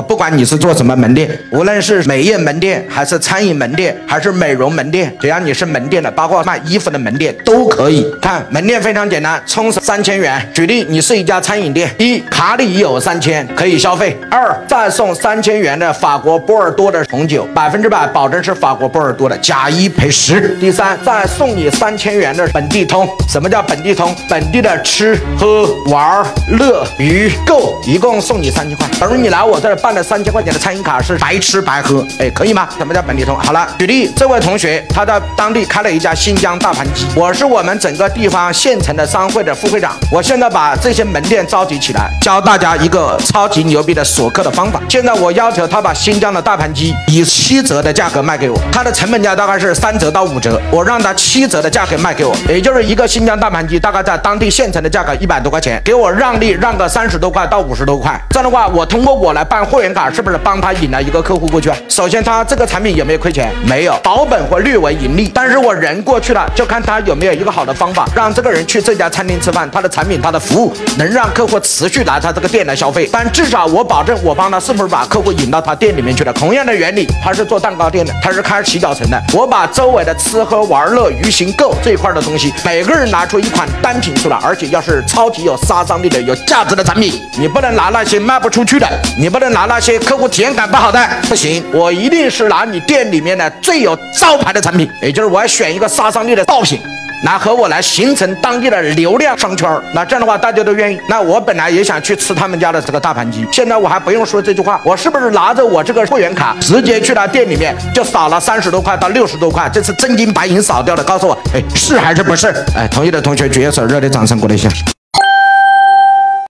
不管你是做什么门店，无论是美业门店，还是餐饮门店，还是美容门店，只要你是门店的，包括卖衣服的门店都可以。看门店非常简单，充三千元。举例，你是一家餐饮店，一卡里有三千可以消费，二再送三千元的法国波尔多的红酒，百分之百保证是法国波尔多的，假一赔十。第三，再送你三千元的本地通。什么叫本地通？本地的吃喝玩乐娱购，一共送你三千块，等于你来我这儿办办了三千块钱的餐饮卡是白吃白喝，哎，可以吗？什么叫本地通？好了，举例，这位同学他在当地开了一家新疆大盘鸡，我是我们整个地方县城的商会的副会长，我现在把这些门店召集起来，教大家一个超级牛逼的锁客的方法。现在我要求他把新疆的大盘鸡以七折的价格卖给我，它的成本价大概是三折到五折，我让他七折的价格卖给我，也就是一个新疆大盘鸡大概在当地县城的价格一百多块钱，给我让利让个三十多块到五十多块，这样的话我通过我来办会会员卡，是不是帮他引了一个客户过去啊？首先他这个产品有没有亏钱？没有，保本或略为盈利。但是我人过去了，就看他有没有一个好的方法，让这个人去这家餐厅吃饭，他的产品、他的服务能让客户持续来他这个店来消费。但至少我保证，我帮他是不是把客户引到他店里面去了？同样的原理，他是做蛋糕店的，他是开洗脚城的，我把周围的吃喝玩乐、娱行购这一块的东西，每个人拿出一款单品出来，而且要是超级有杀伤力的、有价值的产品，你不能拿那些卖不出去的，你不能拿拿那些客户体验感不好的，不行，我一定是拿你店里面的最有招牌的产品，也就是我要选一个杀伤力的爆品。来和我来形成当地的流量商圈，那这样的话大家都愿意。那我本来也想去吃他们家的这个大盘鸡，现在我还不用说这句话，我是不是拿着我这个会员卡直接去他店里面就扫了三十多块到六十多块，这是真金白银扫掉的？告诉我，哎，是还是不是？哎，同意的同学举一手，热烈掌声鼓励一下。